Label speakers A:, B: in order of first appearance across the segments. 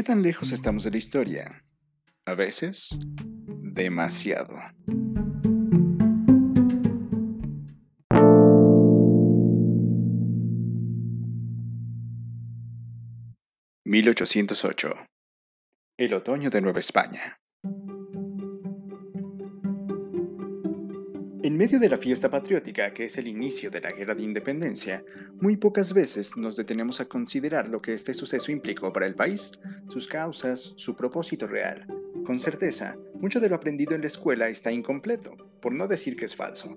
A: ¿Qué tan lejos estamos de la historia? A veces, demasiado. ...1808... El otoño de Nueva España. En medio de la fiesta patriótica, que es el inicio de la Guerra de Independencia, muy pocas veces nos detenemos a considerar lo que este suceso implicó para el país, sus causas, su propósito real. Con certeza, mucho de lo aprendido en la escuela está incompleto, por no decir que es falso.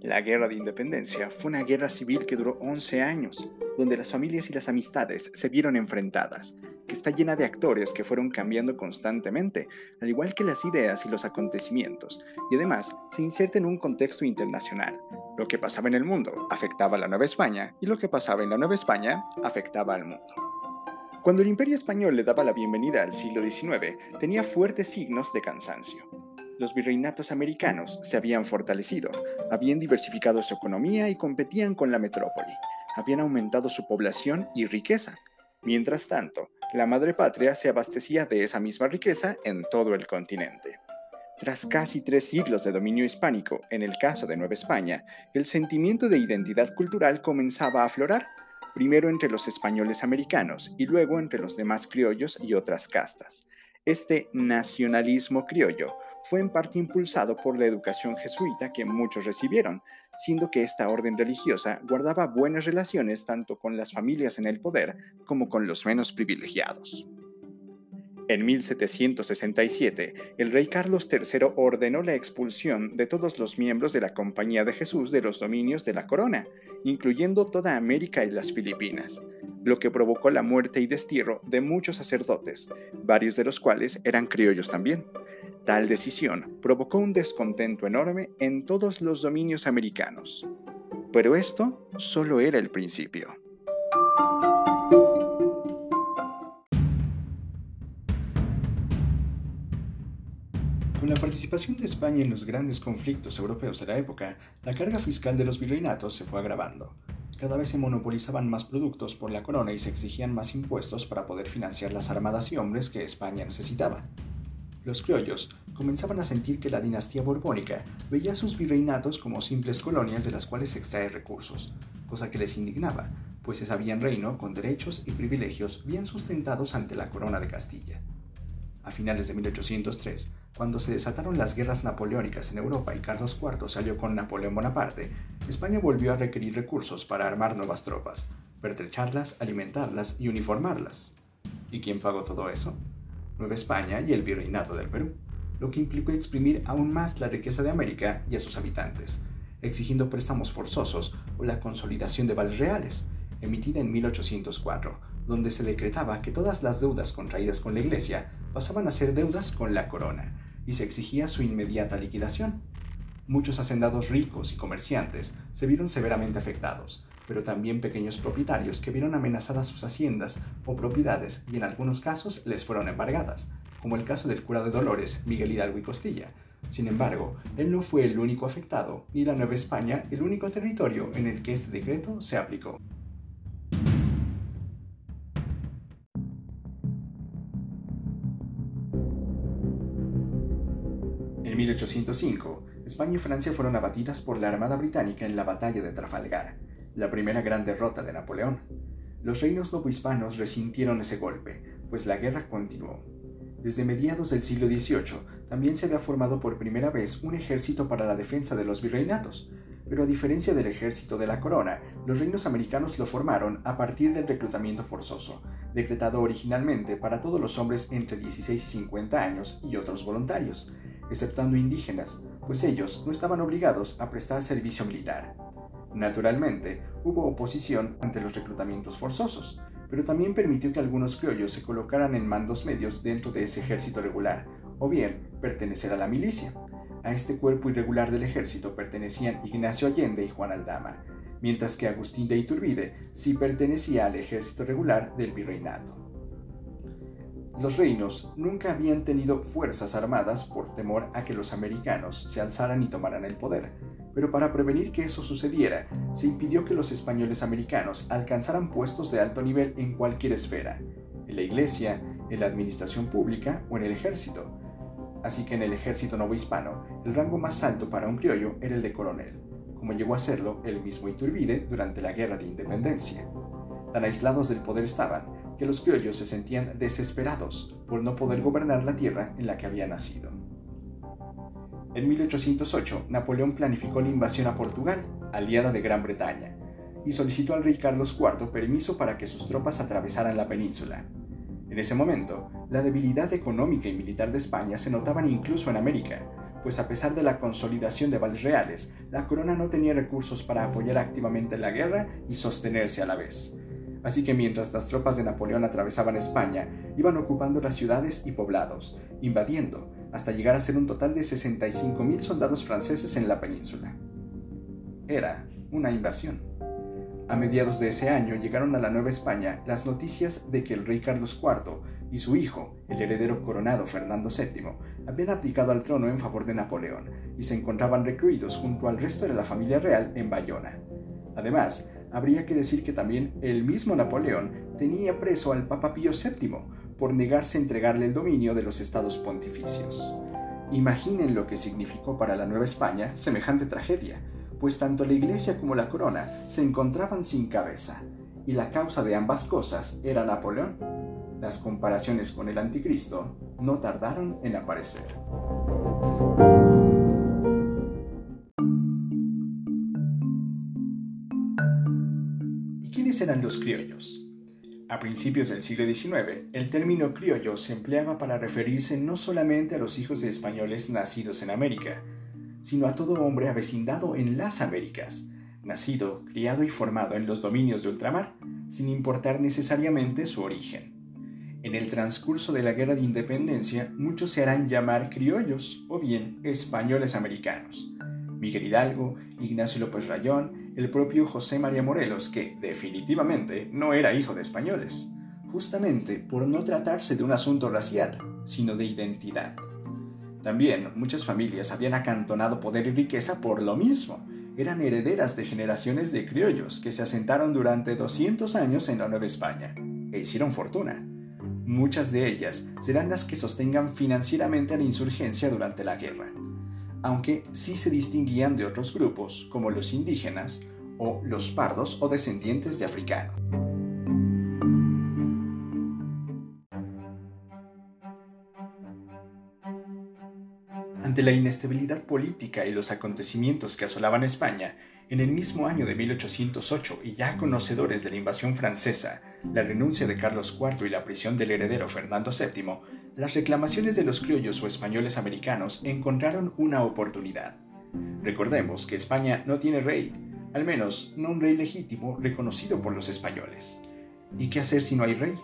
A: La Guerra de Independencia fue una guerra civil que duró 11 años, donde las familias y las amistades se vieron enfrentadas, que está llena de actores que fueron cambiando constantemente, al igual que las ideas y los acontecimientos, y además se inserta en un contexto internacional. Lo que pasaba en el mundo afectaba a la Nueva España y lo que pasaba en la Nueva España afectaba al mundo. Cuando el imperio español le daba la bienvenida al siglo XIX, tenía fuertes signos de cansancio los virreinatos americanos se habían fortalecido, habían diversificado su economía y competían con la metrópoli, habían aumentado su población y riqueza. Mientras tanto, la madre patria se abastecía de esa misma riqueza en todo el continente. Tras casi tres siglos de dominio hispánico, en el caso de Nueva España, el sentimiento de identidad cultural comenzaba a aflorar, primero entre los españoles americanos y luego entre los demás criollos y otras castas. Este nacionalismo criollo fue en parte impulsado por la educación jesuita que muchos recibieron, siendo que esta orden religiosa guardaba buenas relaciones tanto con las familias en el poder como con los menos privilegiados. En 1767, el rey Carlos III ordenó la expulsión de todos los miembros de la Compañía de Jesús de los dominios de la corona, incluyendo toda América y las Filipinas, lo que provocó la muerte y destierro de muchos sacerdotes, varios de los cuales eran criollos también. Tal decisión provocó un descontento enorme en todos los dominios americanos. Pero esto solo era el principio. Con la participación de España en los grandes conflictos europeos de la época, la carga fiscal de los virreinatos se fue agravando. Cada vez se monopolizaban más productos por la corona y se exigían más impuestos para poder financiar las armadas y hombres que España necesitaba. Los criollos comenzaban a sentir que la dinastía borbónica veía sus virreinatos como simples colonias de las cuales se extrae recursos, cosa que les indignaba, pues se sabían reino con derechos y privilegios bien sustentados ante la corona de Castilla. A finales de 1803, cuando se desataron las guerras napoleónicas en Europa y Carlos IV salió con Napoleón Bonaparte, España volvió a requerir recursos para armar nuevas tropas, pertrecharlas, alimentarlas y uniformarlas. ¿Y quién pagó todo eso? Nueva España y el Virreinato del Perú, lo que implicó exprimir aún más la riqueza de América y a sus habitantes, exigiendo préstamos forzosos o la consolidación de vales reales, emitida en 1804, donde se decretaba que todas las deudas contraídas con la Iglesia pasaban a ser deudas con la corona, y se exigía su inmediata liquidación. Muchos hacendados ricos y comerciantes se vieron severamente afectados, pero también pequeños propietarios que vieron amenazadas sus haciendas o propiedades y en algunos casos les fueron embargadas, como el caso del cura de Dolores, Miguel Hidalgo y Costilla. Sin embargo, él no fue el único afectado, ni la Nueva España el único territorio en el que este decreto se aplicó. En 1805, España y Francia fueron abatidas por la Armada Británica en la Batalla de Trafalgar, la primera gran derrota de Napoleón. Los reinos novohispanos resintieron ese golpe, pues la guerra continuó. Desde mediados del siglo XVIII también se había formado por primera vez un ejército para la defensa de los virreinatos, pero a diferencia del ejército de la corona, los reinos americanos lo formaron a partir del reclutamiento forzoso, decretado originalmente para todos los hombres entre 16 y 50 años y otros voluntarios, exceptuando indígenas, pues ellos no estaban obligados a prestar servicio militar. Naturalmente, hubo oposición ante los reclutamientos forzosos, pero también permitió que algunos criollos se colocaran en mandos medios dentro de ese ejército regular, o bien pertenecer a la milicia. A este cuerpo irregular del ejército pertenecían Ignacio Allende y Juan Aldama, mientras que Agustín de Iturbide sí pertenecía al ejército regular del virreinato. Los reinos nunca habían tenido fuerzas armadas por temor a que los americanos se alzaran y tomaran el poder, pero para prevenir que eso sucediera, se impidió que los españoles americanos alcanzaran puestos de alto nivel en cualquier esfera, en la iglesia, en la administración pública o en el ejército. Así que en el ejército novohispano, el rango más alto para un criollo era el de coronel, como llegó a serlo el mismo Iturbide durante la Guerra de Independencia. Tan aislados del poder estaban que los criollos se sentían desesperados por no poder gobernar la tierra en la que habían nacido. En 1808, Napoleón planificó la invasión a Portugal, aliada de Gran Bretaña, y solicitó al rey Carlos IV permiso para que sus tropas atravesaran la península. En ese momento, la debilidad económica y militar de España se notaban incluso en América, pues a pesar de la consolidación de vales reales, la corona no tenía recursos para apoyar activamente la guerra y sostenerse a la vez. Así que mientras las tropas de Napoleón atravesaban España, iban ocupando las ciudades y poblados, invadiendo, hasta llegar a ser un total de 65.000 soldados franceses en la península. Era una invasión. A mediados de ese año llegaron a la Nueva España las noticias de que el rey Carlos IV y su hijo, el heredero coronado Fernando VII, habían abdicado al trono en favor de Napoleón y se encontraban recluidos junto al resto de la familia real en Bayona. Además, habría que decir que también el mismo Napoleón tenía preso al Papa Pío VII por negarse a entregarle el dominio de los estados pontificios. Imaginen lo que significó para la Nueva España semejante tragedia, pues tanto la Iglesia como la corona se encontraban sin cabeza, y la causa de ambas cosas era Napoleón. Las comparaciones con el anticristo no tardaron en aparecer. ¿Quiénes eran los criollos? A principios del siglo XIX, el término criollo se empleaba para referirse no solamente a los hijos de españoles nacidos en América, sino a todo hombre avecindado en las Américas, nacido, criado y formado en los dominios de ultramar, sin importar necesariamente su origen. En el transcurso de la Guerra de Independencia, muchos se harán llamar criollos o bien españoles americanos. Miguel Hidalgo, Ignacio López Rayón, el propio José María Morelos, que definitivamente no era hijo de españoles, justamente por no tratarse de un asunto racial, sino de identidad. También muchas familias habían acantonado poder y riqueza por lo mismo. Eran herederas de generaciones de criollos que se asentaron durante 200 años en la Nueva España e hicieron fortuna. Muchas de ellas serán las que sostengan financieramente a la insurgencia durante la guerra aunque sí se distinguían de otros grupos como los indígenas o los pardos o descendientes de africanos. Ante la inestabilidad política y los acontecimientos que asolaban España, en el mismo año de 1808 y ya conocedores de la invasión francesa, la renuncia de Carlos IV y la prisión del heredero Fernando VII, las reclamaciones de los criollos o españoles americanos encontraron una oportunidad. Recordemos que España no tiene rey, al menos no un rey legítimo reconocido por los españoles. ¿Y qué hacer si no hay rey?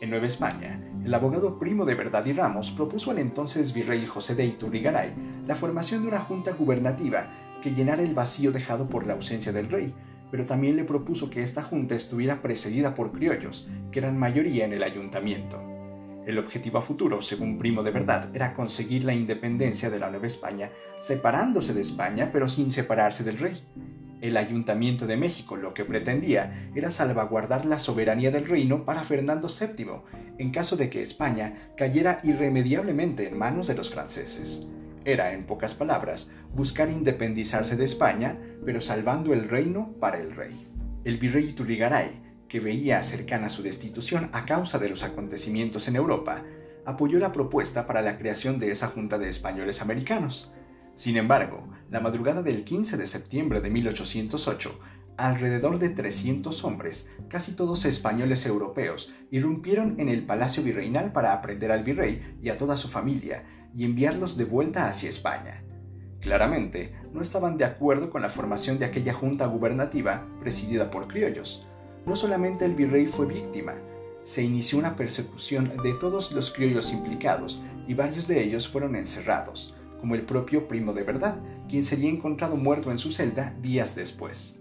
A: En Nueva España, el abogado Primo de Verdad y Ramos propuso al entonces virrey José de Iturrigaray la formación de una junta gubernativa que llenara el vacío dejado por la ausencia del rey, pero también le propuso que esta junta estuviera precedida por criollos, que eran mayoría en el ayuntamiento. El objetivo a futuro, según Primo de Verdad, era conseguir la independencia de la Nueva España, separándose de España pero sin separarse del rey. El Ayuntamiento de México lo que pretendía era salvaguardar la soberanía del reino para Fernando VII, en caso de que España cayera irremediablemente en manos de los franceses. Era, en pocas palabras, buscar independizarse de España, pero salvando el reino para el rey. El virrey Iturrigaray que veía cercana su destitución a causa de los acontecimientos en Europa, apoyó la propuesta para la creación de esa Junta de Españoles Americanos. Sin embargo, la madrugada del 15 de septiembre de 1808, alrededor de 300 hombres, casi todos españoles europeos, irrumpieron en el Palacio Virreinal para aprender al virrey y a toda su familia y enviarlos de vuelta hacia España. Claramente, no estaban de acuerdo con la formación de aquella junta gubernativa presidida por criollos, no solamente el virrey fue víctima, se inició una persecución de todos los criollos implicados y varios de ellos fueron encerrados, como el propio primo de verdad, quien sería encontrado muerto en su celda días después.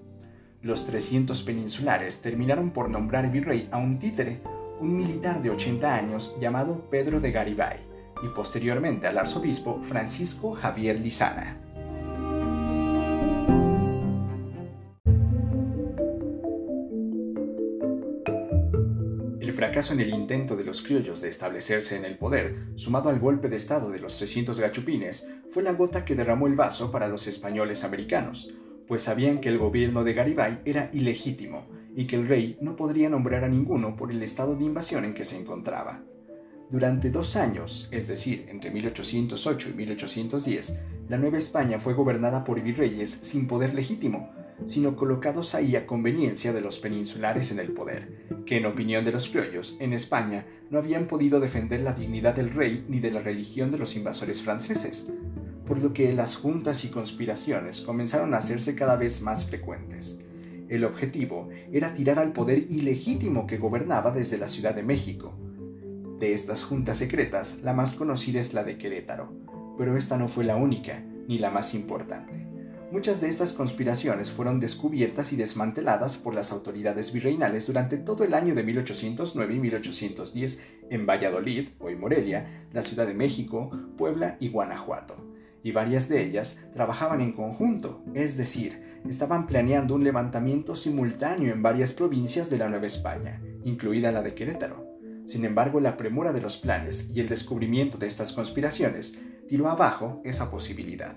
A: Los 300 peninsulares terminaron por nombrar virrey a un títere, un militar de 80 años llamado Pedro de Garibay, y posteriormente al arzobispo Francisco Javier Lizana. Fracaso en el intento de los criollos de establecerse en el poder, sumado al golpe de Estado de los 300 gachupines, fue la gota que derramó el vaso para los españoles americanos, pues sabían que el gobierno de Garibay era ilegítimo y que el rey no podría nombrar a ninguno por el estado de invasión en que se encontraba. Durante dos años, es decir, entre 1808 y 1810, la Nueva España fue gobernada por virreyes sin poder legítimo, sino colocados ahí a conveniencia de los peninsulares en el poder, que en opinión de los criollos, en España no habían podido defender la dignidad del rey ni de la religión de los invasores franceses, por lo que las juntas y conspiraciones comenzaron a hacerse cada vez más frecuentes. El objetivo era tirar al poder ilegítimo que gobernaba desde la Ciudad de México, de estas juntas secretas, la más conocida es la de Querétaro, pero esta no fue la única, ni la más importante. Muchas de estas conspiraciones fueron descubiertas y desmanteladas por las autoridades virreinales durante todo el año de 1809 y 1810 en Valladolid, hoy Morelia, la Ciudad de México, Puebla y Guanajuato. Y varias de ellas trabajaban en conjunto, es decir, estaban planeando un levantamiento simultáneo en varias provincias de la Nueva España, incluida la de Querétaro. Sin embargo, la premura de los planes y el descubrimiento de estas conspiraciones tiró abajo esa posibilidad.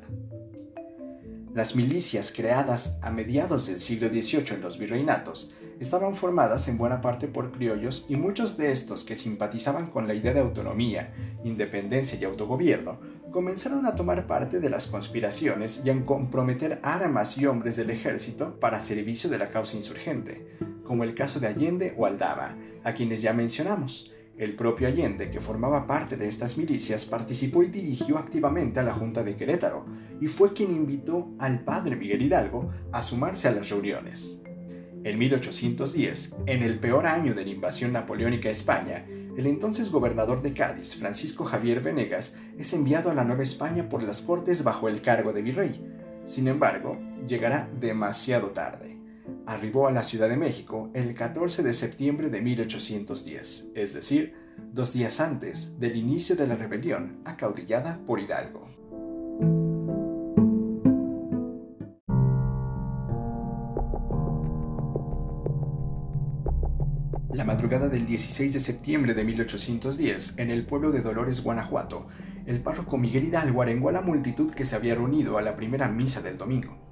A: Las milicias creadas a mediados del siglo XVIII en los virreinatos estaban formadas en buena parte por criollos y muchos de estos que simpatizaban con la idea de autonomía, independencia y autogobierno comenzaron a tomar parte de las conspiraciones y a comprometer armas y hombres del ejército para servicio de la causa insurgente, como el caso de Allende o Aldama, a quienes ya mencionamos. El propio Allende, que formaba parte de estas milicias, participó y dirigió activamente a la Junta de Querétaro, y fue quien invitó al padre Miguel Hidalgo a sumarse a las reuniones. En 1810, en el peor año de la invasión napoleónica a España, el entonces gobernador de Cádiz, Francisco Javier Venegas, es enviado a la Nueva España por las Cortes bajo el cargo de virrey. Sin embargo, llegará demasiado tarde arribó a la Ciudad de México el 14 de septiembre de 1810, es decir, dos días antes del inicio de la rebelión acaudillada por Hidalgo. La madrugada del 16 de septiembre de 1810, en el pueblo de Dolores, Guanajuato, el párroco Miguel Hidalgo arengó a la multitud que se había reunido a la primera misa del domingo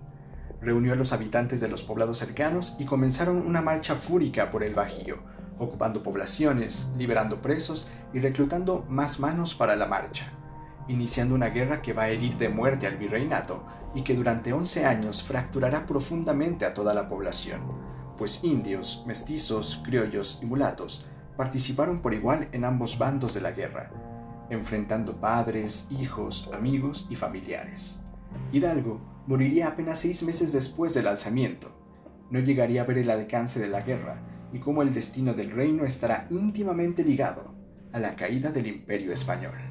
A: reunió a los habitantes de los poblados cercanos y comenzaron una marcha fúrica por el Bajío, ocupando poblaciones, liberando presos y reclutando más manos para la marcha, iniciando una guerra que va a herir de muerte al virreinato y que durante 11 años fracturará profundamente a toda la población, pues indios, mestizos, criollos y mulatos participaron por igual en ambos bandos de la guerra, enfrentando padres, hijos, amigos y familiares. Hidalgo moriría apenas seis meses después del alzamiento. No llegaría a ver el alcance de la guerra y cómo el destino del reino estará íntimamente ligado a la caída del imperio español.